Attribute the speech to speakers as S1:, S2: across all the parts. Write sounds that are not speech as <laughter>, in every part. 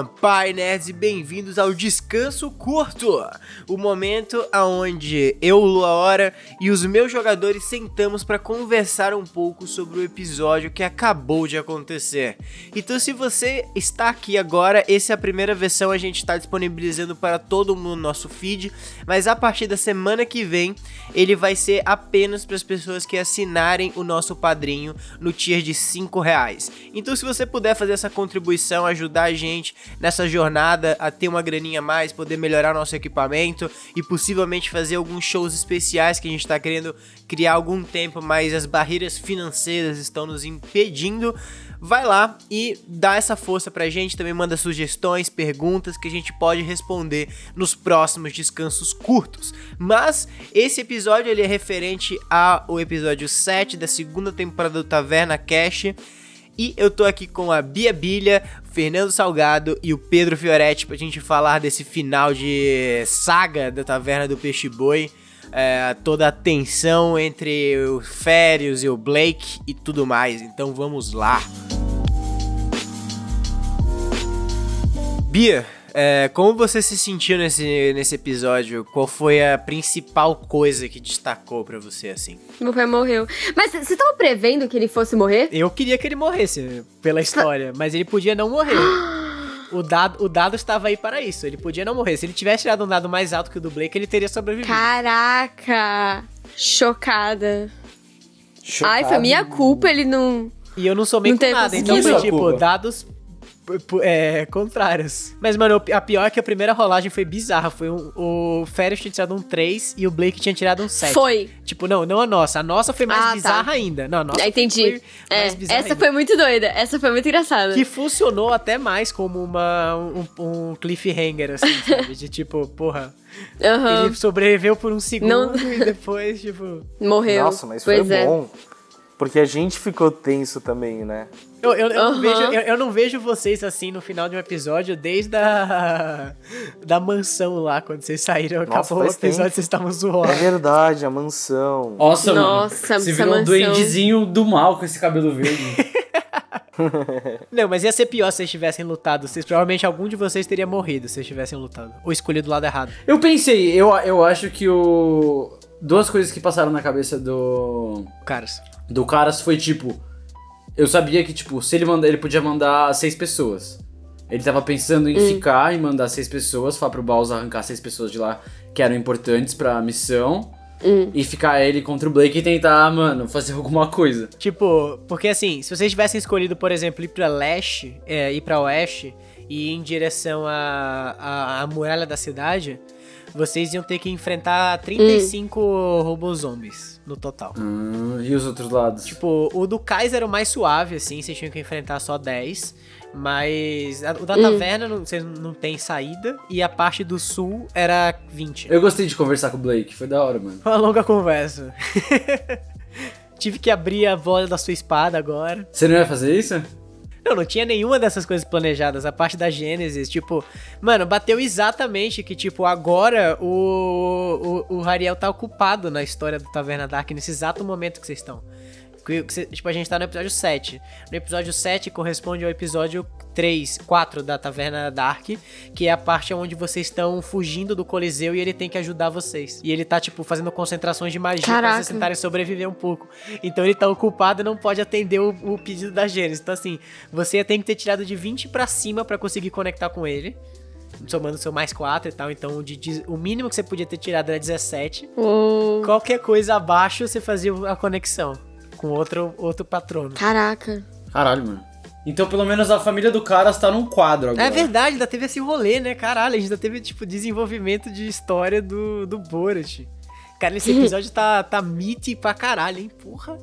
S1: Um, Pai Nerds e bem-vindos ao Descanso Curto, o momento aonde eu, Lua Hora e os meus jogadores sentamos para conversar um pouco sobre o episódio que acabou de acontecer. Então, se você está aqui agora, essa é a primeira versão, a gente está disponibilizando para todo mundo no nosso feed, mas a partir da semana que vem, ele vai ser apenas para as pessoas que assinarem o nosso padrinho no tier de 5 reais. Então, se você puder fazer essa contribuição, ajudar a gente nessa jornada a ter uma graninha a mais, poder melhorar nosso equipamento e possivelmente fazer alguns shows especiais que a gente está querendo criar algum tempo, mas as barreiras financeiras estão nos impedindo. Vai lá e dá essa força pra gente, também manda sugestões, perguntas que a gente pode responder nos próximos descansos curtos. Mas esse episódio ele é referente ao episódio 7 da segunda temporada do Taverna Cash. E eu tô aqui com a Bia Bilha, Fernando Salgado e o Pedro Fioretti pra gente falar desse final de saga da Taverna do Peixe Boi. É, toda a tensão entre o Férios e o Blake e tudo mais. Então vamos lá. Bia, é, como você se sentiu nesse, nesse episódio? Qual foi a principal coisa que destacou para você, assim?
S2: Meu pai morreu. Mas você tava prevendo que ele fosse morrer?
S1: Eu queria que ele morresse, pela história, mas ele podia não morrer. <gasps> O dado, o dado estava aí para isso. Ele podia não morrer. Se ele tivesse tirado um dado mais alto que o do Blake, ele teria sobrevivido.
S2: Caraca! Chocada. Chocado. Ai, foi minha culpa ele não.
S1: E eu não sou meio com nada, então foi tipo, dados é, contrárias. Mas, mano, a pior é que a primeira rolagem foi bizarra. Foi um, o Férias tinha tirado um 3 e o Blake tinha tirado um 7.
S2: Foi.
S1: Tipo, não, não a nossa. A nossa foi mais ah, tá. bizarra tá. ainda. Não, a nossa
S2: Entendi. É, essa ainda. foi muito doida. Essa foi muito engraçada.
S1: Que funcionou até mais como uma, um, um cliffhanger, assim, <laughs> sabe? De tipo, porra. Uhum. Ele sobreviveu por um segundo não... e depois, tipo.
S2: Morreu.
S3: Nossa, mas pois foi é. bom. Porque a gente ficou tenso também, né?
S1: Eu, eu, eu, uhum. não vejo, eu, eu, não vejo vocês assim no final de um episódio desde a da mansão lá, quando vocês saíram, Nossa, acabou o episódio, tempo. vocês estavam zoando.
S3: É verdade, a mansão.
S4: Nossa, Nossa mano. Você virou mansão. um duendezinho do mal com esse cabelo verde. <laughs>
S1: não, mas ia ser pior se vocês tivessem lutado. Vocês, provavelmente algum de vocês teria morrido se vocês tivessem lutado. Ou escolhido o lado errado.
S4: Eu pensei, eu, eu acho que o. Duas coisas que passaram na cabeça do.
S1: Caras.
S4: Do Caras foi tipo eu sabia que, tipo, se ele mandar, ele podia mandar seis pessoas. Ele tava pensando em hum. ficar e mandar seis pessoas, falar pro Bowser arrancar seis pessoas de lá que eram importantes pra missão. Hum. E ficar ele contra o Blake e tentar, mano, fazer alguma coisa.
S1: Tipo, porque assim, se vocês tivessem escolhido, por exemplo, ir pra leste, é, ir pra oeste e ir em direção à, à, à muralha da cidade, vocês iam ter que enfrentar 35 hum. robôs zombies no total.
S4: Hum, e os outros lados?
S1: Tipo, o do Kaiser era o mais suave, assim, vocês tinham que enfrentar só 10. Mas o da hum. taverna não, você não tem saída. E a parte do sul era 20.
S4: Eu gostei de conversar com o Blake, foi da hora, mano.
S1: Foi uma longa conversa. <laughs> Tive que abrir a bola da sua espada agora.
S4: Você não ia fazer isso?
S1: Não, não tinha nenhuma dessas coisas planejadas. A parte da Gênesis, tipo, mano, bateu exatamente que, tipo, agora o, o, o Hariel tá ocupado na história do Taverna Dark nesse exato momento que vocês estão. Tipo, a gente tá no episódio 7. No episódio 7 corresponde ao episódio 3, 4 da Taverna Dark, que é a parte onde vocês estão fugindo do Coliseu e ele tem que ajudar vocês. E ele tá, tipo, fazendo concentrações de magia Caraca. pra vocês tentarem sobreviver um pouco. Então ele tá ocupado e não pode atender o, o pedido da Gênesis. Então, assim, você tem que ter tirado de 20 para cima para conseguir conectar com ele somando seu mais 4 e tal. Então, de, de, o mínimo que você podia ter tirado era 17.
S2: Oh.
S1: Qualquer coisa abaixo, você fazia a conexão com outro, outro patrono.
S2: Caraca.
S4: Caralho, mano. Então, pelo menos a família do cara está num quadro agora.
S1: É verdade, ainda teve esse rolê, né? Caralho, a gente ainda teve, tipo, desenvolvimento de história do, do Borat. Cara, esse <laughs> episódio tá, tá mite pra caralho, hein? Porra.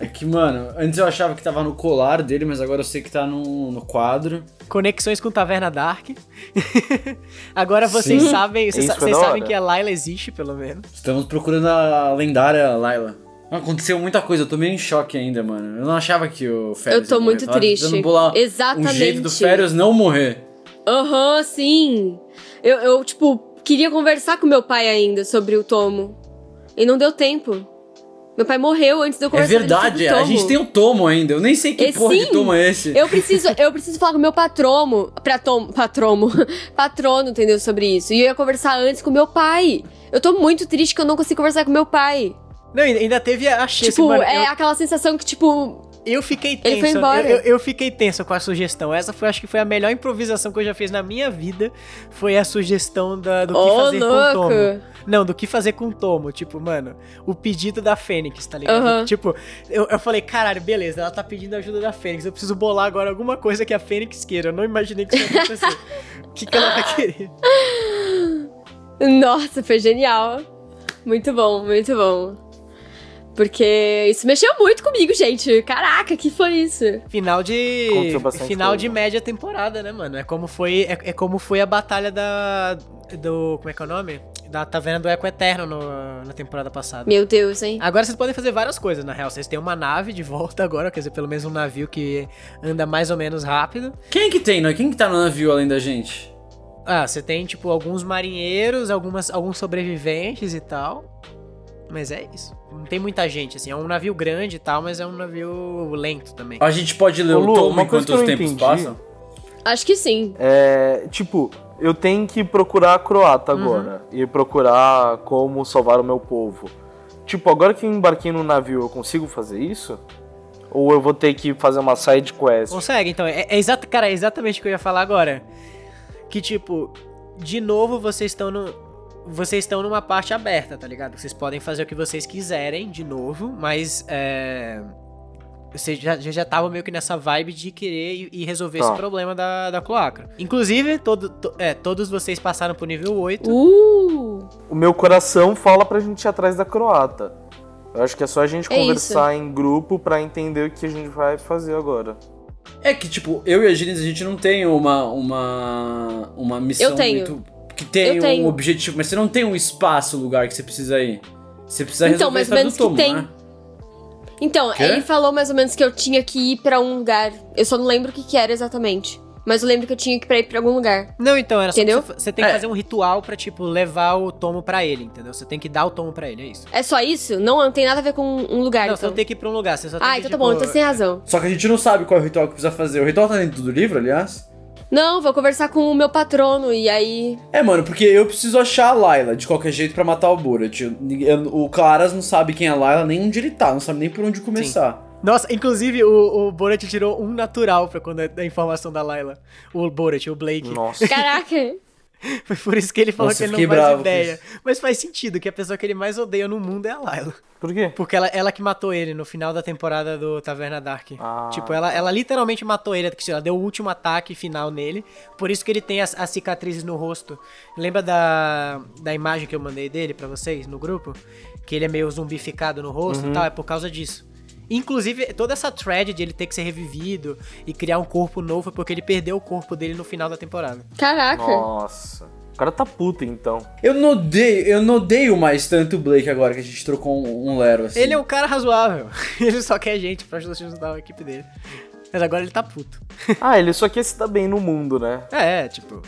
S4: É que, mano, antes eu achava que tava no colar dele, mas agora eu sei que tá no, no quadro.
S1: Conexões com Taverna Dark. <laughs> agora vocês Sim. sabem, vocês, vocês sabem que a Layla existe, pelo menos.
S4: Estamos procurando a lendária Layla. Aconteceu muita coisa, eu tô meio em choque ainda, mano. Eu não achava que o Férias.
S2: Eu tô muito triste.
S4: Bolar
S2: Exatamente.
S4: Um jeito do Férias não morrer.
S2: Aham, uhum, sim. Eu, eu, tipo, queria conversar com meu pai ainda sobre o tomo. E não deu tempo. Meu pai morreu antes de eu
S4: É
S2: conversar com ele
S4: verdade,
S2: o
S4: a gente tem um tomo ainda. Eu nem sei que
S2: E
S4: porra de
S2: sim,
S4: tomo é esse.
S2: Eu preciso, eu preciso falar com o meu patrono, pratom, patromo, <laughs> patrono, entendeu, sobre isso. E eu ia conversar antes com meu pai. Eu tô muito triste que eu não consigo conversar com meu pai.
S1: Não, ainda teve a chance,
S2: tipo,
S1: mano.
S2: é
S1: eu,
S2: aquela sensação que, tipo,
S1: eu fiquei tenso.
S2: Ele foi embora.
S1: Eu, eu- fiquei tenso com a sugestão. Essa foi, acho que foi a melhor improvisação que eu já fiz na minha vida. Foi a sugestão da, do que fazer com o
S2: louco.
S1: Tomo. Não, do que fazer com o Tomo. Tipo, mano, o pedido da Fênix, tá ligado?
S2: Aham.
S1: Tipo, eu, eu falei, caralho, beleza, ela tá pedindo ajuda da Fênix. Eu preciso bolar agora alguma coisa que a Fênix queira. Eu não imaginei que isso ia acontecer. O <laughs> que, que ela vai querer?
S2: nossa, foi genial. Muito bom, muito bom. Porque isso mexeu muito comigo, gente. Caraca, que foi isso?
S1: Final de. Final
S3: coisa.
S1: de média temporada, né, mano? É como foi, é, é como foi a batalha da. Do. Como é que é o nome? Da Taverna do Eco Eterno no- na temporada passada.
S2: Meu Deus, hein?
S1: Agora vocês podem fazer várias coisas, na real. Vocês têm uma nave de volta agora, quer dizer, pelo menos um navio que anda mais ou menos rápido.
S4: Quem que tem, né? Quem que tá no navio além da gente?
S1: Ah, você tem, tipo, alguns marinheiros, algumas, alguns sobreviventes e tal. Mas é isso. Não tem muita gente, assim. É um navio grande e tal, mas é um navio lento também.
S4: A gente pode ler
S3: Ô,
S4: o
S3: Lu,
S4: tomo
S3: uma coisa
S4: enquanto os tempos
S3: entendi.
S4: passam?
S2: Acho que sim.
S3: É, tipo, eu tenho que procurar a croata agora. E procurar como salvar o meu povo. Tipo, agora que eu embarquei no navio, eu consigo fazer isso? Ou eu vou ter que fazer uma side quest?
S1: Consegue, então. É, é exato, cara, é exatamente o que eu ia falar agora. Que, tipo, de novo vocês estão no. Vocês estão numa parte aberta, tá ligado? Vocês podem fazer o que vocês quiserem, de novo, mas. É. Vocês já, já, estavam meio que nessa vibe de querer e, resolver
S3: Tá.
S1: esse problema da, da cloaca. Inclusive, todo, to- é, todos vocês passaram pro nível 8.
S2: Uh!
S3: O meu coração fala pra gente ir atrás da croata. Eu acho que é só a gente
S2: É
S3: conversar em grupo pra entender o que a gente vai fazer agora.
S4: É que, tipo, eu e a Gines, a gente não tem uma, uma, uma missão
S2: Eu tenho.
S4: muito... Que tem
S2: Eu tenho.
S4: um objetivo, mas você não tem um espaço, lugar que você precisa ir. Você precisa
S2: Então,
S4: resolver a
S2: mais ou menos
S4: do
S2: que
S4: tomo,
S2: tem.
S4: né?
S2: Então,
S4: Quê?
S2: ele falou mais ou menos que eu tinha que ir pra um lugar. Eu só não lembro o que, que era exatamente. Mas eu lembro que eu tinha que ir pra ir pra algum lugar.
S1: Não, então, era só
S2: Entendeu?
S1: você, você tem que
S4: É.
S1: fazer um ritual pra, tipo, levar o tomo pra ele, entendeu? Você tem que dar o tomo pra ele, é isso.
S2: É só isso? Não, não tem nada a ver com um lugar,
S1: não, você
S2: então.
S1: não tem que ir pra um lugar, você só tem
S2: Ah,
S1: que,
S2: então tá
S1: tipo,
S2: bom, então você tem razão.
S4: Só que a gente não sabe qual é o ritual que precisa fazer. O ritual tá dentro do livro, aliás?
S2: Não, vou conversar com o meu patrono e aí.
S4: É, mano, porque eu preciso achar a Layla de qualquer jeito pra matar o Borat. O Claras não sabe quem é a Layla, nem onde ele tá, não sabe nem por onde começar.
S1: Nossa, inclusive o, o Borat tirou um natural pra quando a informação da Layla. O Borat, o Blake.
S3: Nossa.
S2: Caraca! <laughs>
S1: Foi por isso que ele falou
S4: Nossa,
S1: que ele não faz ideia. Mas faz sentido que a pessoa que ele mais odeia no mundo é a Layla.
S3: Por quê?
S1: Porque ela, ela que matou ele no final da temporada do Taverna Dark.
S3: Ah.
S1: Tipo, ela, ela literalmente matou ele, ela deu o último ataque final nele. Por isso que ele tem as, as cicatrizes no rosto. Lembra da, da imagem que eu mandei dele pra vocês no grupo? Que ele é meio zumbificado no rosto e tal, é por causa disso. Inclusive, toda essa thread de ele ter que ser revivido e criar um corpo novo é porque ele perdeu o corpo dele no final da temporada.
S2: Caraca!
S3: Nossa. O cara tá puto, então.
S4: Eu não odeio, eu não odeio mais tanto o Blake agora que a gente trocou um, um Lero assim.
S1: Ele é um cara razoável. <laughs> Ele só quer gente pra ajudar a equipe dele. Mas agora ele tá puto.
S3: Ah, ele só quer se dar bem no mundo, né?
S1: É, tipo,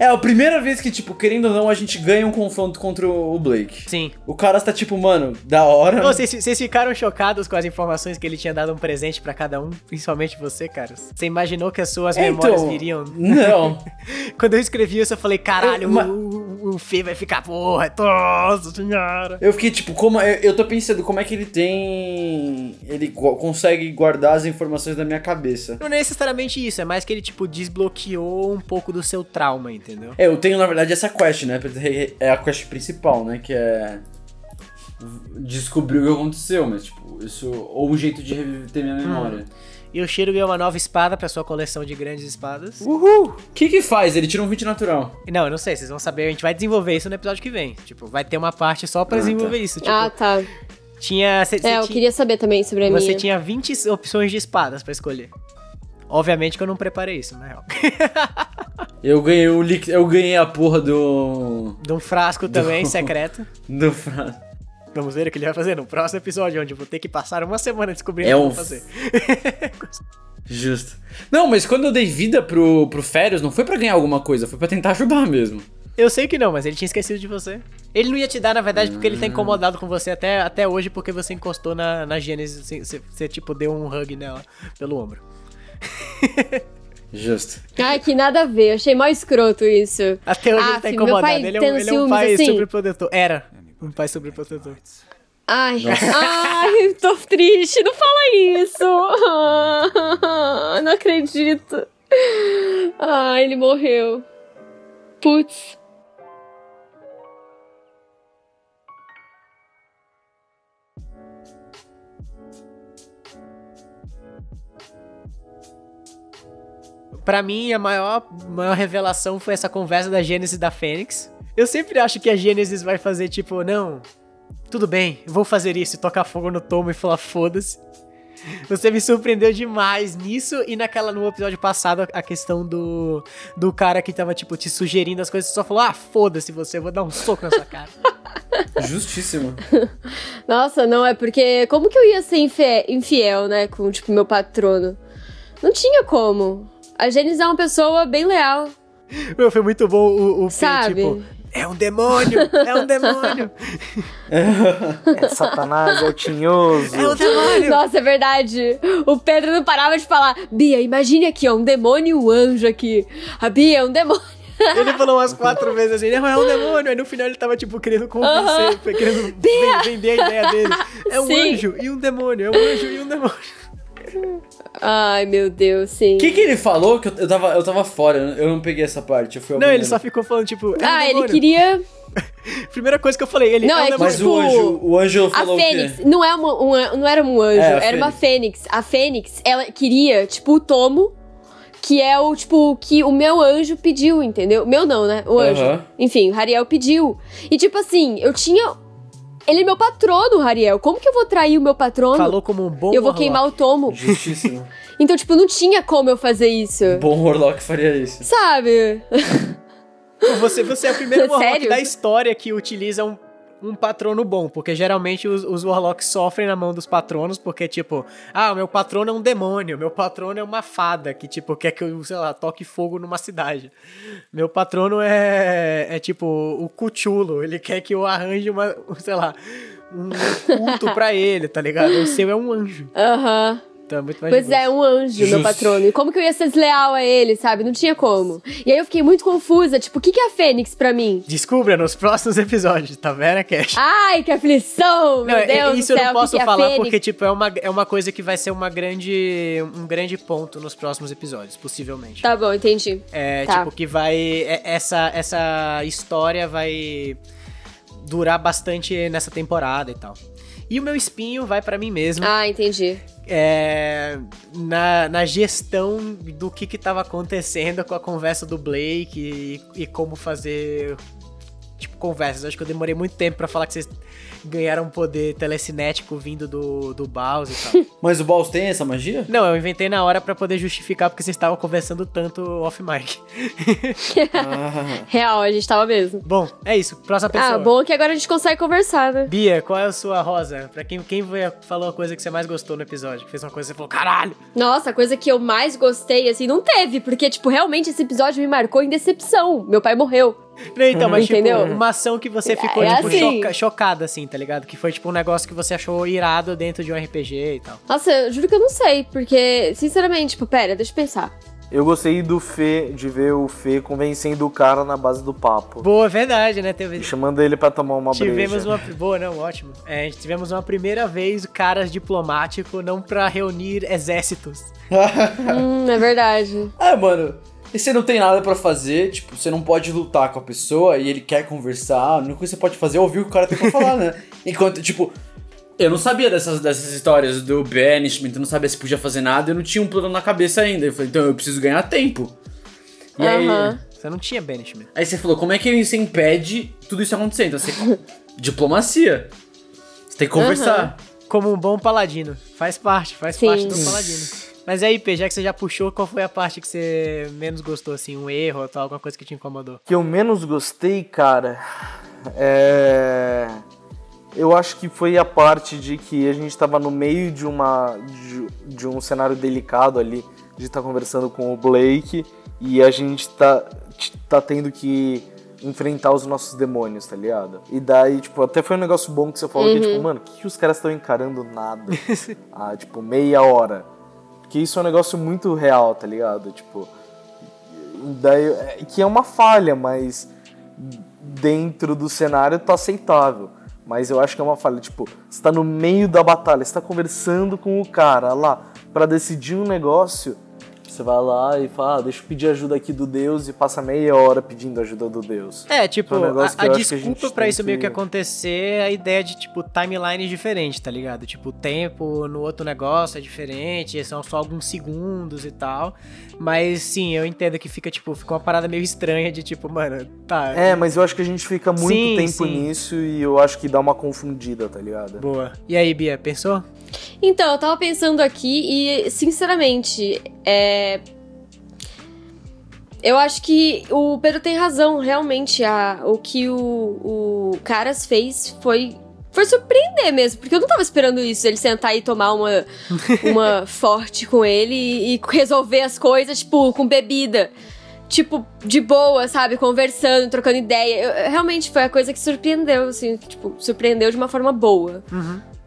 S4: É a primeira vez que, tipo, querendo ou não, a gente ganha um confronto contra o Blake.
S1: sim.
S4: O cara está tipo, mano, da hora.
S1: Ô, Vocês vocês ficaram chocados com as informações que ele tinha dado um presente pra cada um, principalmente você, cara? Você imaginou que as suas
S4: É,
S1: memórias
S4: então,
S1: viriam?
S4: Não. <laughs>
S1: Quando eu escrevi isso, eu falei, caralho,
S4: Eu-
S1: o, o, Fê vai ficar, porra, nossa senhora.
S4: Eu fiquei tipo, como. Eu, eu tô pensando como é que ele tem. Ele gu- consegue guardar as informações da minha cabeça.
S1: Não é necessariamente isso, é mais que ele, tipo, desbloqueou um pouco do seu trauma, entendeu?
S4: É, eu tenho na verdade essa quest, né? É a quest principal, né? Que é. Descobrir o que aconteceu, mas tipo, isso. Ou um jeito de reviver minha memória.
S1: E o Shiro ganhou uma nova espada pra sua coleção de grandes espadas.
S3: Uhul!
S4: O que que faz? Ele tira um 20 natural.
S1: Não, eu não sei, vocês vão saber, a gente vai desenvolver isso no episódio que vem. Tipo, vai ter uma parte só pra
S4: Ah, tá.
S1: desenvolver isso. Tipo,
S2: Ah, tá.
S1: tinha. Cê, cê
S2: É, eu
S1: tinha-
S2: queria saber também sobre a
S1: Você
S2: minha.
S1: tinha 20 opções de espadas pra escolher. Obviamente que eu não preparei isso, na real. <laughs>
S4: Eu ganhei o líquido. Eu ganhei a porra do.
S1: De um frasco também, <laughs> secreto.
S4: Do fra...
S1: Vamos ver o que ele vai fazer no próximo episódio, onde eu vou ter que passar uma semana descobrindo
S4: É
S1: o que eu vou fazer. <laughs>
S4: Justo. Não, mas quando eu dei vida pro, pro Férias, não foi pra ganhar alguma coisa, foi pra tentar ajudar mesmo.
S1: Eu sei que não, mas ele tinha esquecido de você. Ele não ia te dar, na verdade, porque ele tá incomodado com você até, até hoje, porque você encostou na, na Gênesis, você, você, você, tipo, deu um hug nela pelo ombro. <laughs>
S4: Justo.
S2: Ai, que nada a ver. Achei mó escroto isso.
S1: Até hoje
S2: Ah,
S1: ele tá
S2: meu
S1: incomodado. Ele é, um, ele é um pai
S2: assim?
S1: sobreprotetor. Era um pai sobreprotetor.
S2: Ai, ai, tô triste. Não fala isso. Não acredito. Ai, ele morreu. Putz.
S1: Pra mim, a maior, maior revelação foi essa conversa da Gênesis e da Fênix. Eu sempre acho que a Gênesis vai fazer tipo, não, tudo bem, vou fazer isso e tocar fogo no tomo e falar foda-se. Você me surpreendeu demais nisso e naquela no episódio passado a questão do do cara que tava tipo te sugerindo as coisas, você só falou: "Ah, foda-se você, eu vou dar um soco na sua cara". <laughs>
S4: Justíssimo.
S2: Nossa, não, é porque como que eu ia ser infe- infiel, né, com, tipo, meu patrono? Não tinha como. A Gênesis é uma pessoa bem leal,
S1: Meu, foi muito bom o, o
S2: sabe?
S1: tipo, é um demônio, é um demônio,
S3: É Satanás, é o tinhoso.
S1: é um demônio.
S2: Nossa, é verdade. O Pedro não parava de falar. Bia, imagine aqui, ó, um demônio e um anjo aqui. A Bia é um demônio.
S1: Ele falou umas quatro vezes assim, não, é um demônio. Aí no final ele tava, tipo, querendo convencer, foi querendo ven- vender a ideia dele. É um
S2: Sim.
S1: anjo e um demônio, é um anjo e um demônio.
S2: Ai, meu Deus, sim.
S4: O que, que ele falou que eu, eu, tava, eu tava fora? Eu não peguei essa parte. Eu fui
S1: Não, ele só ficou falando, tipo, é um
S2: Ah, ele queria. <laughs>
S1: Primeira coisa que eu falei, ele
S2: Não,
S1: é um
S2: é que-.
S4: Mas
S2: tipo,
S4: o anjo, o anjo
S2: A
S4: falou
S2: Fênix
S4: o quê?
S2: não, é uma, um- não era um anjo,
S4: É, a
S2: era uma Fênix. A Fênix, ela queria, tipo, o tomo, que é o, tipo, que o meu anjo pediu, entendeu? Meu não, né? O anjo.
S4: Aham.
S2: Enfim, o Rariel pediu. E, tipo assim, eu tinha. Ele é meu patrono, Rariel. Como que eu vou trair o meu patrono?
S1: Falou como um bom
S2: eu vou
S1: Warlock.
S2: queimar o tomo.
S4: Justíssimo. <laughs>
S2: Então, tipo, não tinha como eu fazer isso.
S4: Bom Warlock faria isso.
S2: Sabe?
S1: Você, você é o primeiro <laughs> Warlock
S2: Sério?
S1: da história que utiliza um, um patrono bom, porque geralmente os, os Warlocks sofrem na mão dos patronos, porque, tipo, ah, o meu patrono é um demônio, meu patrono é uma fada que, tipo, quer que eu, sei lá, toque fogo numa cidade. Meu patrono é, é tipo, o Cuchulo, ele quer que eu arranje uma, <laughs> sei lá, um culto pra ele, tá ligado? O seu é um anjo.
S2: Aham.
S1: Então é muito mais
S2: Pois é, um anjo, meu
S4: Justo.
S2: patrono. E como que eu ia ser desleal a ele, sabe? Não tinha como. E aí eu fiquei muito confusa. Tipo, o que, que é a Fênix pra mim?
S1: Descubra nos próximos episódios, tá vendo, Cash?
S2: Ai, que aflição!
S1: Não,
S2: meu
S1: é-
S2: Deus
S1: isso
S2: do céu,
S1: eu não posso
S2: que que é
S1: falar porque, tipo, é uma, é uma coisa que vai ser uma grande, um grande ponto nos próximos episódios, possivelmente.
S2: Tá bom, entendi.
S1: É,
S2: Tá.
S1: tipo, que vai. é- essa, essa história vai durar bastante nessa temporada e tal. E o meu espinho vai pra mim mesmo.
S2: Ah, entendi.
S1: é, na, na gestão do que que tava acontecendo com a conversa do Blake e, e como fazer, tipo, conversas. Acho que eu demorei muito tempo pra falar que vocês ganharam poder telecinético vindo do, do Baus e tal. <laughs>
S4: Mas o Balls tem essa magia?
S1: Não, eu inventei na hora pra poder justificar porque vocês estavam conversando tanto off-mic. <laughs>
S4: Ah,
S2: Real, a gente tava mesmo.
S1: Bom, é isso. Próxima pessoa.
S2: Ah, bom que agora a gente consegue conversar, né?
S1: Bia, qual é a sua rosa? Pra quem, quem falou a coisa que você mais gostou no episódio? Que fez uma coisa que você falou, caralho!
S2: Nossa, a coisa que eu mais gostei, assim, não teve, porque, tipo, realmente esse episódio me marcou em decepção. Meu pai morreu.
S1: Não, então, mas
S2: Entendeu?
S1: tipo, uma ação que você ficou,
S2: É
S1: tipo,
S2: assim.
S1: choca- chocada, assim, tá ligado? Que foi, tipo, um negócio que você achou irado dentro de um RPG e tal.
S2: Nossa, eu juro que eu não sei, porque, sinceramente, tipo, pera, deixa eu pensar.
S3: Eu gostei do Fê, de ver o Fê convencendo o cara na base do papo.
S1: Boa, é verdade, né? Teve...
S3: Chamando ele pra tomar uma
S1: Tivemos
S3: breja.
S1: uma. Boa, não, ótimo. É, a gente tivemos uma primeira vez caras diplomático, não pra reunir exércitos. <laughs>
S2: hum, é verdade.
S4: É, mano. E você não tem nada pra fazer, tipo, você não pode lutar com a pessoa e ele quer conversar, a única coisa que você pode fazer é ouvir o que o cara tem pra <laughs> falar, né? Enquanto, tipo, eu não sabia dessas, dessas histórias do banishment, eu não sabia se podia fazer nada, eu não tinha um plano na cabeça ainda. Eu falei, então eu preciso ganhar tempo. E aí,
S2: Aham.
S1: Você não tinha banishment.
S4: aí você falou, como é que você impede tudo isso acontecer? Então você. <laughs> Diplomacia. Você tem que conversar.
S1: Como um bom paladino. Faz parte, faz
S2: Sim.
S1: parte do paladino. Mas aí, P, já que você já puxou, qual foi a parte que você menos gostou, assim? Um erro ou tal, alguma coisa que te incomodou?
S3: que eu menos gostei, cara, é. Eu acho que foi a parte de que a gente tava no meio de uma. de, de um cenário delicado ali, de estar conversando com o Blake e a gente tá, tá tendo que enfrentar os nossos demônios, tá ligado? E daí, tipo, até foi um negócio bom que você falou que, tipo, mano, o que, que os caras estão encarando nada? <laughs> ah, tipo, meia hora. Porque isso é um negócio muito real, tá ligado? Tipo. Daí, é, que é uma falha, mas dentro do cenário tá aceitável. Mas eu acho que é uma falha. Tipo, você tá no meio da batalha, você tá conversando com o cara lá para decidir um negócio você vai lá e fala, ah, deixa eu pedir ajuda aqui do Deus e passa meia hora pedindo ajuda do Deus.
S1: É, tipo,
S3: É um
S1: a, a desculpa pra isso meio que
S3: que-
S1: acontecer é a ideia de, tipo, timeline diferente, tá ligado? Tipo, o tempo no outro negócio é diferente, são só alguns segundos e tal. Mas sim, eu entendo que fica, tipo, fica uma parada meio estranha de, tipo, mano, tá.
S3: É, mas eu acho que a gente fica muito
S1: Sim,
S3: tempo
S1: sim.
S3: nisso e eu acho que dá uma confundida, tá ligado?
S1: Boa. E aí, Bia, pensou?
S2: Então, eu tava pensando aqui e, sinceramente, é. Eu acho que o Pedro tem razão, realmente. A, o que o, o Caras fez foi. Foi surpreender mesmo, porque eu não tava esperando isso, ele sentar e tomar uma, <laughs> uma forte com ele e, e resolver as coisas, tipo, com bebida. Tipo, de boa, sabe? Conversando, trocando ideia. Eu- realmente foi a coisa que surpreendeu, assim, tipo, surpreendeu de uma forma boa.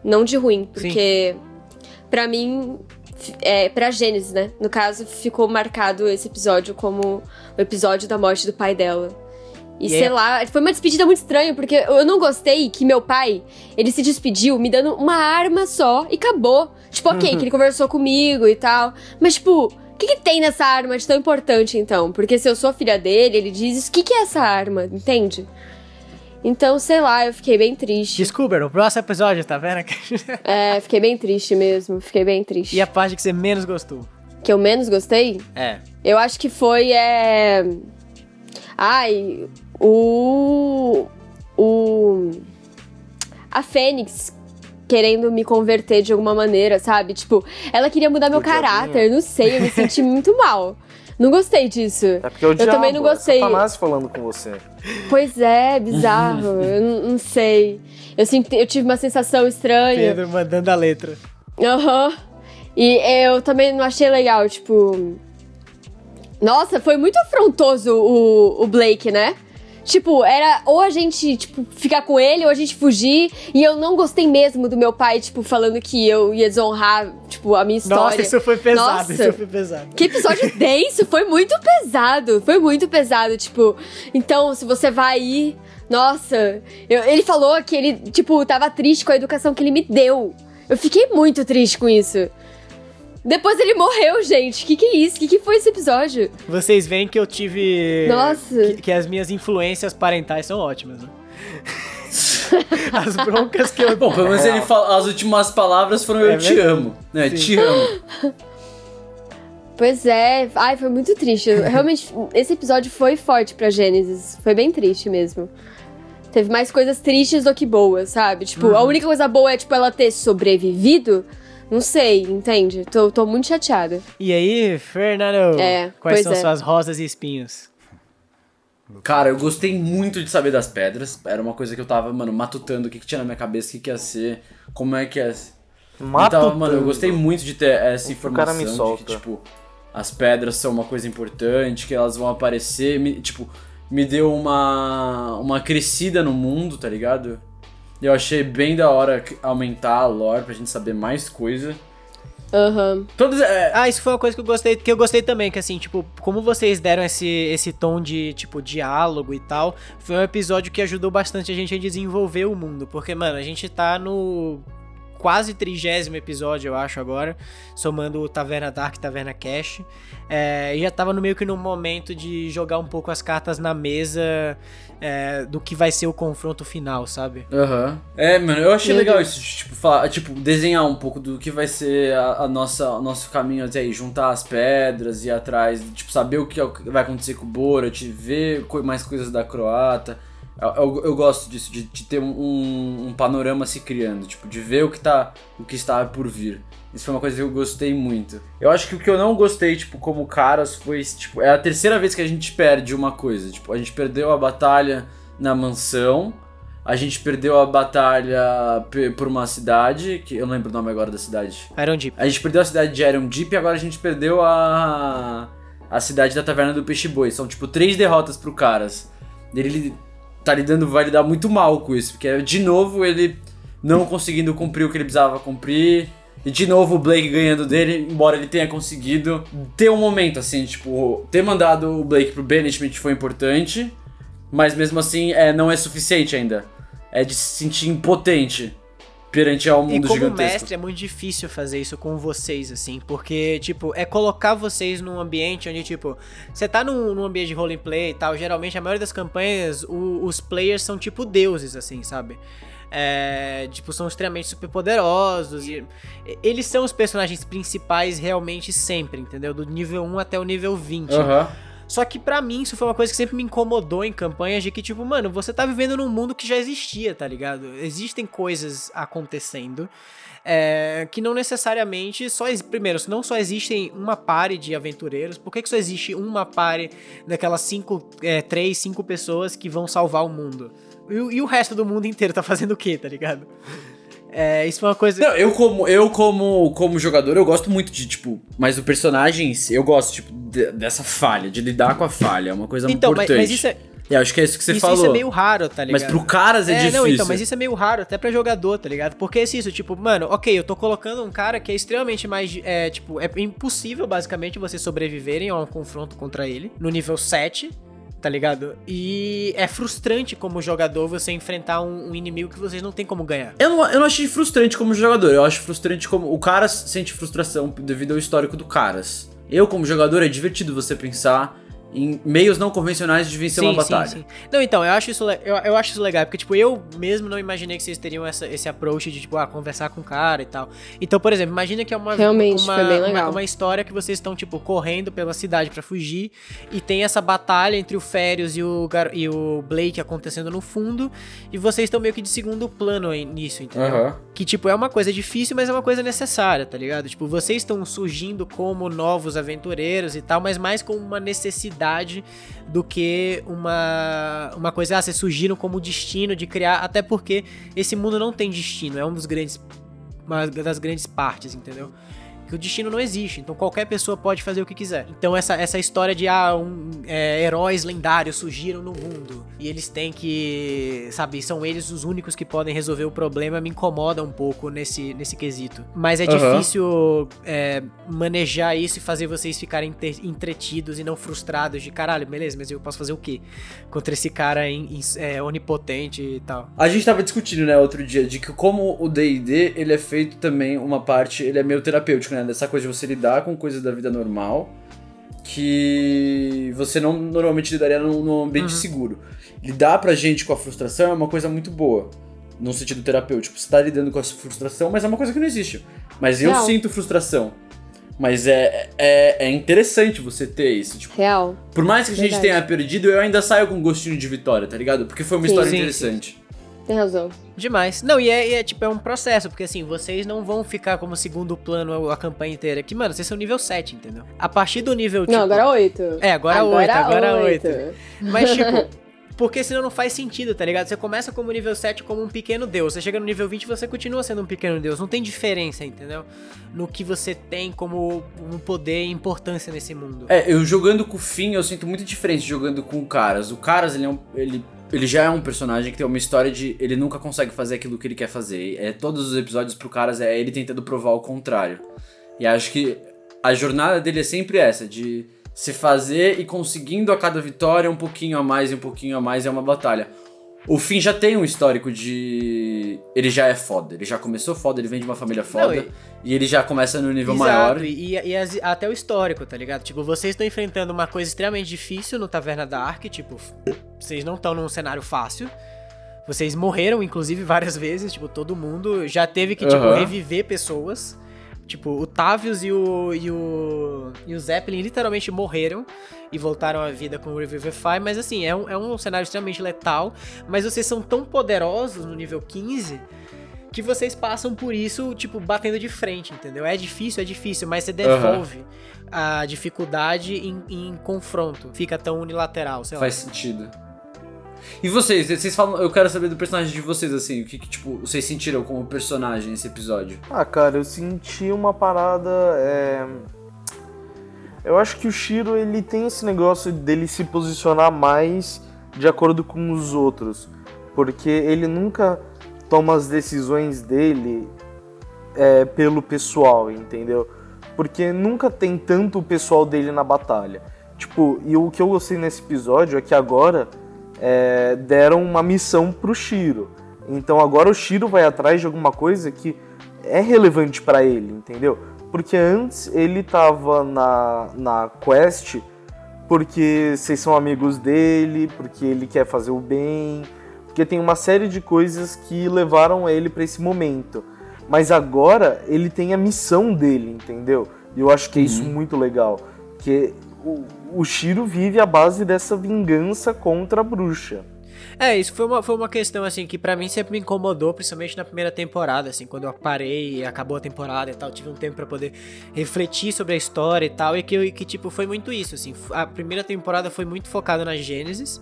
S2: Não de ruim, porque pra mim, é, pra Gênesis, né? No caso, ficou marcado esse episódio como o episódio da morte do pai dela. E
S1: E
S2: sei
S1: é-
S2: lá, foi uma despedida muito estranha, porque eu não gostei que meu pai, ele se despediu me dando uma arma só e acabou. Tipo, ok, que ele conversou comigo e tal. Mas, tipo, o que, que tem nessa arma de tão importante, então? Porque se eu sou filha dele, ele diz, o que, que é essa arma? Entende? Então, sei lá, eu fiquei bem triste.
S1: Desculpa, no próximo episódio, tá vendo? <laughs>
S2: É, fiquei bem triste mesmo. Fiquei bem triste.
S1: e a parte que você menos gostou?
S2: Que eu menos gostei?
S1: É.
S2: Eu acho que foi. É... Ai, o. O. A Fênix querendo me converter de alguma maneira, sabe? Tipo, ela queria mudar meu
S3: O
S2: caráter, não sei, eu me senti muito <laughs> mal. Não gostei disso.
S3: É porque é o
S2: Eu
S3: diabo,
S2: também não gostei.
S3: É Satanás falando com você.
S2: Pois é, bizarro. <laughs> eu não, não sei. Eu, senti, eu tive uma sensação estranha.
S1: Pedro mandando a letra.
S2: Aham. E eu também não achei legal, tipo. Nossa, foi muito afrontoso o, o Blake, né? Tipo, era ou a gente, tipo, ficar com ele ou a gente fugir. E eu não gostei mesmo do meu pai, tipo, falando que eu ia desonrar, tipo, a minha história.
S1: Nossa, isso foi pesado,
S2: Nossa.
S1: isso foi pesado.
S2: Que episódio <laughs> denso, foi muito pesado, foi muito pesado, tipo, então se você vai ir, nossa, eu- ele falou que ele, tipo, tava triste com a educação que ele me deu. Eu fiquei muito triste com isso. Depois ele morreu, gente. Que que é isso? Que que foi esse episódio?
S1: Vocês veem que eu tive.
S2: Nossa.
S1: Que, que as minhas influências parentais são ótimas, né? <laughs> as broncas que eu.
S4: Bom, pelo menos ele fala, as últimas palavras foram
S1: É
S4: eu te
S1: verdade.
S4: amo. Né?
S1: Sim.
S4: Te amo. <laughs>
S2: Pois é, ai, foi muito triste. Realmente, esse episódio foi forte pra Gênesis. Foi bem triste mesmo. Teve mais coisas tristes do que boas, sabe? Tipo,
S1: Uhum.
S2: a única coisa boa é, tipo, ela ter sobrevivido. Não sei, entende? Tô, tô muito chateada.
S1: E aí, Fernando?
S2: É,
S1: Quais
S2: pois
S1: são
S2: é.
S1: suas rosas e espinhos?
S4: Cara, eu gostei muito de saber das pedras. Era uma coisa que eu tava, mano, matutando o que, que tinha na minha cabeça, o que, que ia ser, como é que ia ser.
S3: Mata
S4: Então, mano, eu gostei muito de ter essa
S3: O cara
S4: informação
S3: me
S4: de
S3: solta.
S4: que, tipo, as pedras são uma coisa importante, que elas vão aparecer, me- tipo, me deu uma, uma crescida no mundo, tá ligado? Eu achei bem da hora aumentar a lore pra gente saber mais coisa.
S2: Aham.
S4: Todas, é,
S1: Ah, isso foi uma coisa que eu gostei, que eu gostei também, que assim, tipo, como vocês deram esse, esse tom de, tipo, diálogo e tal, foi um episódio que ajudou bastante a gente a desenvolver o mundo, porque, mano, a gente tá no quase trigésimo episódio, eu acho, agora, somando o Taverna Dark e Taverna Cash, é, e já tava no meio que no momento de jogar um pouco as cartas na mesa é, do que vai ser o confronto final, sabe?
S4: Aham. É, mano, eu achei
S2: Meu
S4: legal isso, tipo, falar, tipo, desenhar um pouco do que vai ser a, a nossa, o nosso caminho até aí, juntar as pedras e ir atrás, tipo, saber o que é o que vai acontecer com o Borat, ver mais coisas da croata. Eu, eu- eu gosto disso, de, de ter um, um panorama se criando, tipo, de ver o que tá, o que está por vir. Isso foi uma coisa que eu gostei muito. Eu acho que o que eu não gostei, tipo, como caras, foi, tipo, é a terceira vez que a gente perde uma coisa. Tipo, a gente perdeu a batalha na mansão, a gente perdeu a batalha por uma cidade, que eu não lembro o nome agora da cidade.
S1: Iron Deep.
S4: A gente perdeu a cidade de Iron Deep e agora a gente perdeu a a cidade da Taverna do Peixe Boi. São tipo três derrotas pro caras. ele tá lidando, vai lidar muito mal com isso, porque de novo ele não conseguindo cumprir o que ele precisava cumprir. E de novo o Blake ganhando dele, embora ele tenha conseguido ter um momento assim, tipo, ter mandado o Blake pro banishment foi importante, mas mesmo assim é, não é suficiente ainda. É de se sentir impotente perante ao mundo
S1: e como
S4: gigantesco.
S1: mestre é muito difícil fazer isso com vocês, assim, porque, tipo, é colocar vocês num ambiente onde, tipo, você tá num, num ambiente de roleplay e tal, geralmente a maioria das campanhas, o, os players são tipo deuses, assim, sabe? É, tipo, são extremamente super poderosos e eles são os personagens principais realmente sempre, entendeu? Do nível 1 até o nível 20.
S4: Aham.
S1: Só que pra mim isso foi uma coisa que sempre me incomodou em campanhas de que, tipo, mano, você tá vivendo num mundo que já existia, tá ligado? Existem coisas acontecendo. é, que não necessariamente só primeiro, não só existem uma pare de aventureiros, por que, que só existe uma pare daquelas cinco, é, três, cinco pessoas que vão salvar o mundo? E, o- e o resto do mundo inteiro tá fazendo o quê, tá ligado? É, isso foi uma coisa.
S4: Não, eu como, eu como, como jogador, eu gosto muito de, tipo, mas o personagem, eu gosto, tipo, de- dessa falha, de lidar com a falha, é uma coisa
S1: então, mas,
S4: importante.
S1: mas isso é,
S4: E acho que é isso que você
S1: isso,
S4: falou.
S1: isso é meio raro, tá ligado?
S4: mas pro caras é, difícil.
S1: não, então, mas isso é meio raro até pra jogador, tá ligado? Porque é isso, tipo, mano, ok, eu tô colocando um cara que é extremamente mais, é, tipo, é impossível basicamente vocês sobreviverem a um confronto contra ele, no nível 7, tá ligado? E é frustrante como jogador você enfrentar um, um inimigo que vocês não tem como ganhar.
S4: Eu não, eu não achei frustrante como jogador, eu acho frustrante como. O Caras sente frustração devido ao histórico do Caras. Eu, como jogador, é divertido você pensar em meios não convencionais de vencer uma batalha.
S1: Sim, sim. Não, então, eu acho isso, eu, eu acho isso legal, porque, tipo, eu mesmo não imaginei que vocês teriam essa, esse approach de, tipo, ah, conversar com o cara e tal. Então, por exemplo, imagina que é uma,
S2: Realmente,
S1: uma,
S2: foi bem
S1: uma-
S2: legal.
S1: uma história que vocês estão, tipo, correndo pela cidade pra fugir e tem essa batalha entre o Férios e o, gar- e o Blake acontecendo no fundo e vocês estão meio que de segundo plano aí nisso, entendeu?
S4: Aham.
S1: Que, tipo, é uma coisa difícil, mas é uma coisa necessária, tá ligado? Tipo, vocês estão surgindo como novos aventureiros e tal, mas mais com uma necessidade do que uma, uma coisa, ah, vocês surgiram como destino de criar, até porque esse mundo não tem destino, é um dos grandes, uma das grandes partes, entendeu? Que o destino não existe, então qualquer pessoa pode fazer o que quiser. Então essa, essa história de, ah, um, é, heróis lendários surgiram no mundo e eles têm que, sabe, são eles os únicos que podem resolver o problema, me incomoda um pouco nesse, nesse quesito. Mas é
S4: Aham.
S1: difícil é, manejar isso e fazer vocês ficarem entre- entretidos e não frustrados de caralho, beleza, mas eu posso fazer o quê contra esse cara in- in- é, onipotente e tal.
S4: A gente tava discutindo, né, outro dia, de que como o D&D, ele é feito também, uma parte, ele é meio terapêutico, né, dessa coisa de você lidar com coisas da vida normal, que você não normalmente lidaria num, num ambiente
S1: Uhum.
S4: seguro. Lidar pra gente com a frustração é uma coisa muito boa, no sentido terapêutico. Você tá lidando com essa frustração, mas é uma coisa que não existe. Mas eu
S2: Real.
S4: sinto frustração. Mas é, é, é interessante você ter isso, tipo,
S2: Real.
S4: por mais que a gente
S2: Verdade.
S4: tenha perdido, eu ainda saio com um gostinho de vitória, tá ligado? Porque foi uma
S2: Sim,
S4: história
S1: sim,
S4: interessante.
S2: Tem razão.
S1: Demais. Não, e é, e é, tipo, é um processo, porque assim, vocês não vão ficar como segundo plano a, a campanha inteira. Que, mano, vocês são nível 7, entendeu? A partir do nível, tipo...
S2: Não, agora 8.
S1: É, agora 8, agora 8. Mas, tipo, porque senão não faz sentido, tá ligado? Você começa como nível 7 como um pequeno deus. Você chega no nível 20 você continua sendo um pequeno deus. Não tem diferença, entendeu? No que você tem como um poder e importância nesse mundo.
S4: É, eu jogando com o Finn, eu sinto muito diferente de jogando com o Caras. O Caras, ele, é um- ele, ele já é um personagem que tem uma história de. Ele nunca consegue fazer aquilo que ele quer fazer. É, todos os episódios pro Caras é ele tentando provar o contrário. E acho que a jornada dele é sempre essa, de se fazer e conseguindo a cada vitória um pouquinho a mais e um pouquinho a mais é uma batalha. O Finn já tem um histórico de. Ele já é foda, ele já começou foda, ele vem de uma família foda.
S1: e-
S4: e... ele já começa no nível
S1: Exato,
S4: maior.
S1: E, e as- até o histórico, tá ligado? Tipo, vocês estão enfrentando uma coisa extremamente difícil no Taverna Dark, tipo, vocês não estão num cenário fácil. Vocês morreram, inclusive, várias vezes, tipo, todo mundo já teve que, tipo,
S4: Aham.
S1: reviver pessoas. Tipo, o Tavius e o, e o. e o Zeppelin literalmente morreram e voltaram à vida com o Revivify, mas assim, é um, é um cenário extremamente letal. Mas vocês são tão poderosos no nível 15 que vocês passam por isso, tipo, batendo de frente, entendeu? É difícil, é difícil, mas você devolve a dificuldade em, em confronto. Fica tão unilateral, sei lá.
S4: Faz sentido. E vocês, vocês falam, eu quero saber do personagem de vocês, assim, o que, que, tipo, vocês sentiram como personagem nesse episódio?
S3: Ah, cara, eu senti uma parada. é, Eu acho que o Shiro ele tem esse negócio dele se posicionar mais de acordo com os outros, porque ele nunca toma as decisões dele é, pelo pessoal, entendeu? Porque nunca tem tanto o pessoal dele na batalha. Tipo, e o que eu gostei nesse episódio é que agora é, deram uma missão pro Shiro. Então agora o Shiro vai atrás de alguma coisa que é relevante para ele, entendeu? Porque antes ele tava na, na quest porque vocês são amigos dele, porque ele quer fazer o bem, porque tem uma série de coisas que levaram ele para esse momento. Mas agora ele tem a missão dele, entendeu? E eu acho que é isso uhum. muito legal. Que o, o Shiro vive à base dessa vingança contra a bruxa.
S1: É, isso foi uma, foi uma questão, assim, que para mim sempre me incomodou, principalmente na primeira temporada, assim, quando eu parei e acabou a temporada e tal, tive um tempo para poder refletir sobre a história e tal, e que, que, tipo, foi muito isso, assim, a primeira temporada foi muito focada na Gênesis,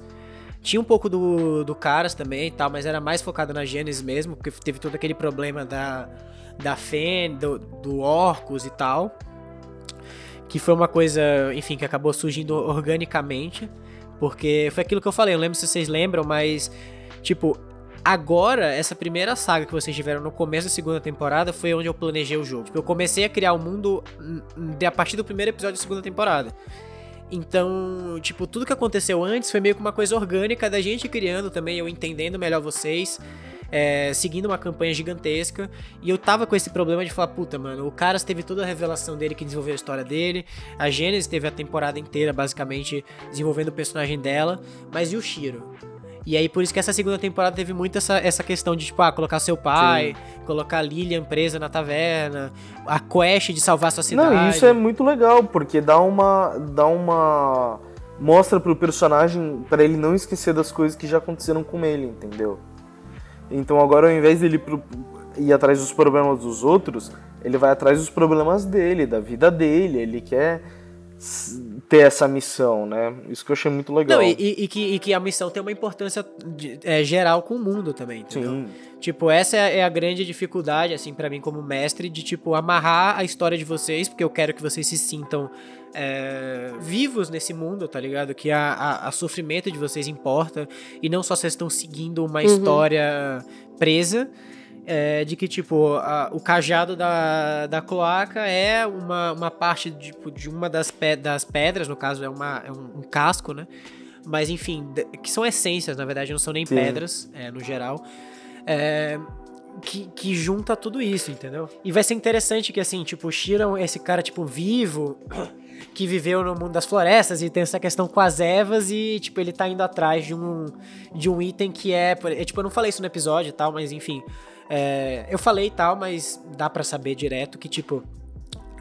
S1: tinha um pouco do, do Caras também e tal, mas era mais focado na Gênesis mesmo, porque teve todo aquele problema da, da Fen, do, do Orcus e tal, que foi uma coisa, enfim, que acabou surgindo organicamente. Porque foi aquilo que eu falei, eu lembro se vocês lembram, mas, tipo, agora, essa primeira saga que vocês tiveram no começo da segunda temporada foi onde eu planejei o jogo. Tipo, eu comecei a criar o mundo a partir do primeiro episódio da segunda temporada. Então, tipo, tudo que aconteceu antes foi meio que uma coisa orgânica da gente criando também, eu entendendo melhor vocês é, seguindo uma campanha gigantesca. E eu tava com esse problema de falar, puta, mano, o Caras teve toda a revelação dele que desenvolveu a história dele. A Gênesis teve a temporada inteira, basicamente, desenvolvendo o personagem dela. Mas e o Shiro? E aí, por isso que essa segunda temporada teve muito essa, essa questão de, tipo, ah, colocar seu pai, Sim. colocar a Lilian presa na taverna, a quest de salvar sua cidade.
S3: Não, isso é muito legal, porque dá uma. dá uma. mostra pro personagem para ele não esquecer das coisas que já aconteceram com ele, entendeu? Então agora ao invés dele ir atrás dos problemas dos outros, ele vai atrás dos problemas dele, da vida dele. Ele quer ter essa missão, né? Isso que eu achei muito legal.
S1: Não, e, e, que, e que, a missão tem uma importância de, é, geral com o mundo também, entendeu? Sim. Tipo, essa é, é a grande dificuldade, assim, para mim como mestre, de, tipo, amarrar a história de vocês, porque eu quero que vocês se sintam é, vivos nesse mundo, tá ligado? Que a, a, a, sofrimento de vocês importa e não só vocês estão seguindo uma uhum. história presa. É, de que, tipo, a, o cajado da, da cloaca é uma, uma parte de, tipo, de uma das, pe das pedras, no caso é, uma, é um, um casco, né? Mas enfim, que são essências, na verdade, não são nem Sim. pedras, é, no geral. É, que, que, junta tudo isso, entendeu? E vai ser interessante que, assim, tipo, Shiro esse cara, tipo, vivo, <coughs> que viveu no mundo das florestas e tem essa questão com as ervas e, tipo, ele tá indo atrás de um, de um item que é, é Tipo, eu não falei isso no episódio e tal, mas enfim. É, eu falei e tal, mas dá para saber direto que, tipo,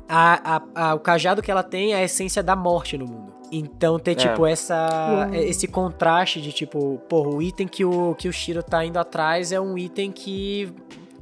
S1: a, a, a, o cajado que ela tem é a essência da morte no mundo. Então ter, é. tipo, essa, uhum. esse contraste de, tipo, porra, o item que o, que o Shiro tá indo atrás é um item que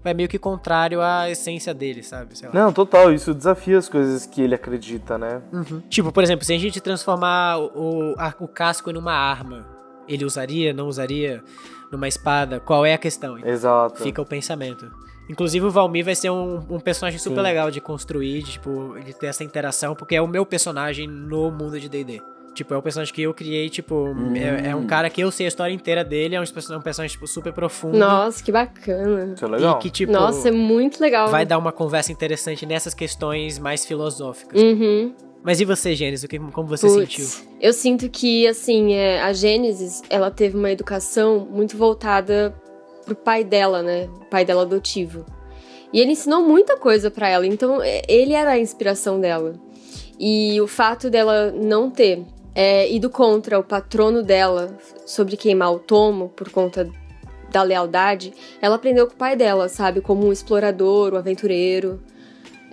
S1: é meio que contrário à essência dele, sabe?
S3: Não, total, isso desafia as coisas que ele acredita, né?
S1: Uhum. Tipo, por exemplo, se a gente transformar o, a, o casco numa arma, ele usaria, não usaria numa espada? Qual é a questão?
S3: Exato.
S1: Fica o pensamento. Inclusive o Valmir vai ser um, um personagem super Sim. legal de construir, de, tipo, de ter essa interação, porque é o meu personagem no mundo de D&D. Tipo, é um personagem que eu criei, tipo, hum. é, é, um cara que eu sei a história inteira dele, é um, um personagem, tipo, super profundo.
S2: Nossa, que bacana.
S3: Isso é legal.
S1: E que, tipo,
S2: Nossa, é muito legal.
S1: Vai dar uma conversa interessante nessas questões mais filosóficas.
S2: Uhum.
S1: Mas e você, Gênesis? Como você Puts, sentiu?
S2: Eu sinto que, assim, é, a Gênesis, ela teve uma educação muito voltada pro pai dela, né? O pai dela adotivo. E ele ensinou muita coisa para ela, então é, ele era a inspiração dela. E o fato dela não ter é, ido contra o patrono dela sobre queimar o tomo por conta da lealdade, ela aprendeu com o pai dela, sabe? Como um explorador, um aventureiro,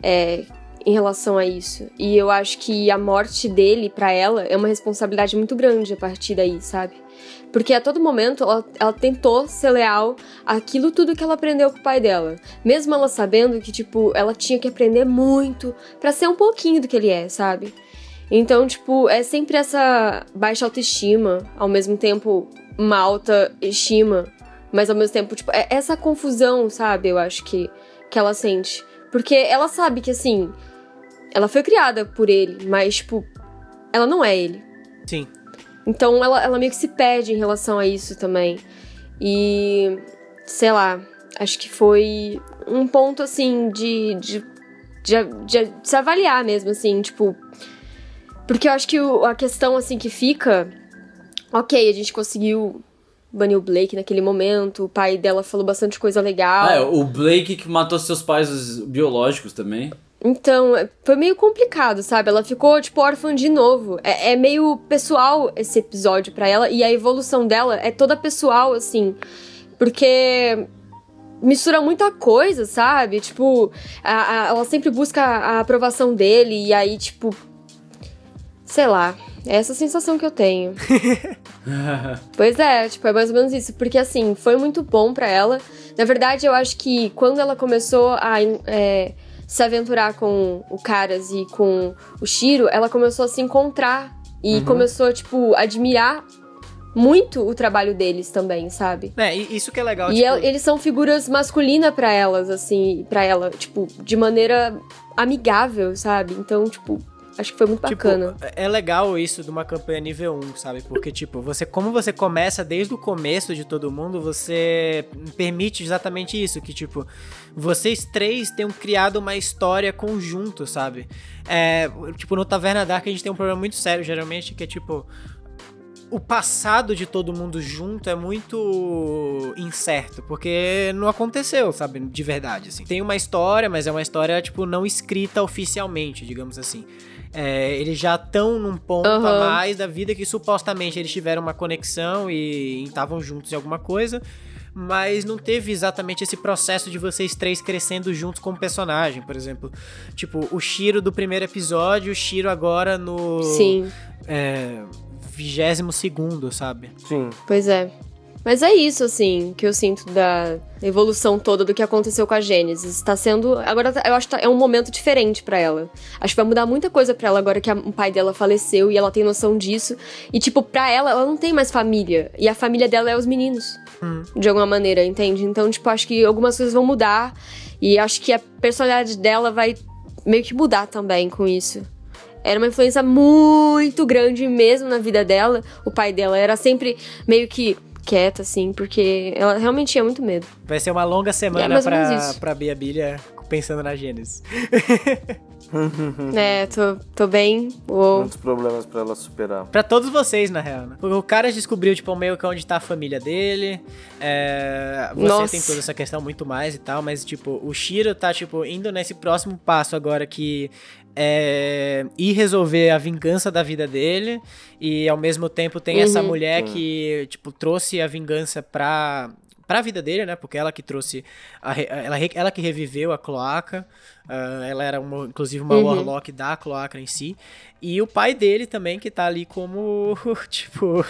S2: é, em relação a isso. E eu acho que a morte dele, para ela, é uma responsabilidade muito grande a partir daí, sabe? Porque a todo momento ela, ela, tentou ser leal àquilo tudo que ela aprendeu com o pai dela. Mesmo ela sabendo que, tipo, ela tinha que aprender muito para ser um pouquinho do que ele é, sabe? Então, tipo, é sempre essa baixa autoestima, ao mesmo tempo uma alta estima, mas ao mesmo tempo, tipo, é essa confusão, sabe? Eu acho que, que ela sente. Porque ela sabe que, assim, ela foi criada por ele, mas, tipo, ela não é ele.
S1: Sim.
S2: Então ela, ela meio que se perde em relação a isso também. E. sei lá, acho que foi um ponto assim de, de, de, de se avaliar mesmo, assim, tipo. Porque eu acho que o, a questão assim que fica. Ok, a gente conseguiu banir o Blake naquele momento, o pai dela falou bastante coisa legal.
S4: Ah, é, o Blake que matou seus pais biológicos também.
S2: Então, é, foi meio complicado, sabe? Ela ficou, tipo, órfã de novo. É, é meio pessoal esse episódio para ela, e a evolução dela é toda pessoal, assim. Porque mistura muita coisa, sabe? Tipo, a, a, ela sempre busca a aprovação dele, e aí, tipo. Sei lá. É essa sensação que eu tenho. <laughs> pois é, tipo, é mais ou menos isso. Porque, assim, foi muito bom para ela. Na verdade, eu acho que quando ela começou a. É, se aventurar com o Caras e com o Shiro, ela começou a se encontrar e uhum. começou, tipo, admirar muito o trabalho deles também, sabe?
S1: É, isso que é legal.
S2: E tipo... eles são figuras masculinas para elas, assim, para ela, tipo, de maneira amigável, sabe? Então, tipo, Acho que foi muito tipo, bacana.
S1: Tipo, é legal isso de uma campanha nível 1, sabe? Porque, tipo, você, como você começa desde o começo de todo mundo, você permite exatamente isso. Que, tipo, vocês três tenham criado uma história conjunto, sabe? É, tipo, no Taverna Dark a gente tem um problema muito sério, geralmente, que é tipo o passado de todo mundo junto é muito incerto, porque não aconteceu, sabe, de verdade, assim. Tem uma história, mas é uma história, tipo, não escrita oficialmente, digamos assim. É, eles já estão num ponto uhum. a mais da vida que supostamente eles tiveram uma conexão e estavam juntos em alguma coisa, mas não teve exatamente esse processo de vocês três crescendo juntos como personagem, por exemplo. Tipo, o Shiro do primeiro episódio, o Shiro agora no.
S2: Sim.
S1: É, vigésimo segundo, sabe?
S3: Sim.
S2: Pois é. Mas é isso, assim, que eu sinto da evolução toda do que aconteceu com a Gênesis. Está sendo. Agora, eu acho que tá, é um momento diferente para ela. Acho que vai mudar muita coisa para ela agora que a, o pai dela faleceu e ela tem noção disso. E, tipo, pra ela, ela não tem mais família. E a família dela é os meninos. Hum. De alguma maneira, entende? Então, tipo, acho que algumas coisas vão mudar. E acho que a personalidade dela vai meio que mudar também com isso era uma influência muito grande mesmo na vida dela. O pai dela era sempre meio que quieta, assim, porque ela realmente tinha muito medo.
S1: Vai ser uma longa semana é pra, pra Bia Bilha pensando na Gênesis.
S2: é, tô, tô bem. Uou.
S3: Muitos problemas pra ela superar.
S1: Pra todos vocês, na real. Né? O cara descobriu, tipo, meio que onde tá a família dele. É, você Nossa. tem toda essa questão muito mais e tal, mas, tipo, o Shiro tá, tipo, indo nesse próximo passo agora que é, ir resolver a vingança da vida dele e ao mesmo tempo tem uhum. essa mulher que tipo trouxe a vingança pra para a vida dele, né? Porque ela que trouxe, a, ela, ela que reviveu a cloaca, uh, ela era uma, inclusive uma uhum. warlock da cloaca em si, e o pai dele também que tá ali como <laughs> tipo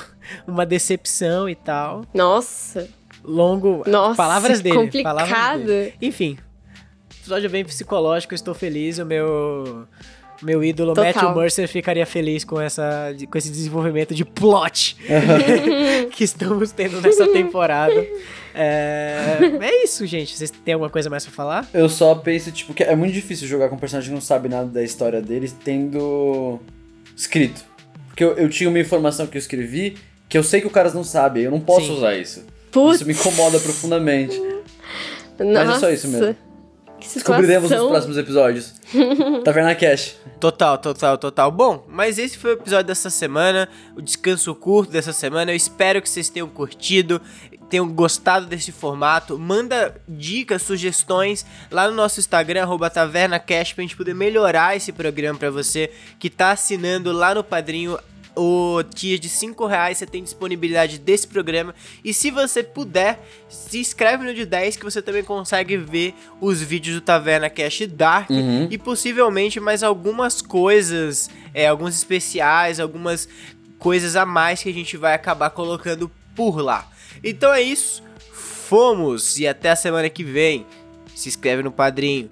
S1: uma decepção e tal.
S2: Nossa.
S1: Longo.
S2: Nossa.
S1: Palavras dele.
S2: Complicado.
S1: Palavras dele. Enfim, episódio bem psicológico, estou feliz. O meu meu ídolo Total. Matthew Mercer ficaria feliz com, essa, com esse desenvolvimento de plot <laughs> que estamos tendo nessa temporada. <laughs> É, é isso, gente. Vocês têm alguma coisa mais pra falar?
S4: Eu só penso, tipo, que é muito difícil jogar com um personagem que não sabe nada da história deles, tendo escrito. Porque eu, eu tinha uma informação que eu escrevi que eu sei que o caras não sabe, eu não posso Sim. usar isso. Putz. Isso me incomoda profundamente. Nossa. Mas é só isso mesmo. Descobriremos nos próximos episódios. <laughs> Taverna Cash.
S1: Total, total, total. Bom, mas esse foi o episódio dessa semana, o descanso curto dessa semana. Eu espero que vocês tenham curtido, tenham gostado desse formato. Manda dicas, sugestões lá no nosso Instagram, arroba TavernaCast, pra gente poder melhorar esse programa para você que tá assinando lá no Padrinho o tier de 5 reais você tem disponibilidade desse programa. E se você puder, se inscreve no de 10 que você também consegue ver os vídeos do Taverna Cash Dark uhum. e possivelmente mais algumas coisas, é, alguns especiais, algumas coisas a mais que a gente vai acabar colocando por lá. Então é isso, fomos e até a semana que vem. Se inscreve no padrinho.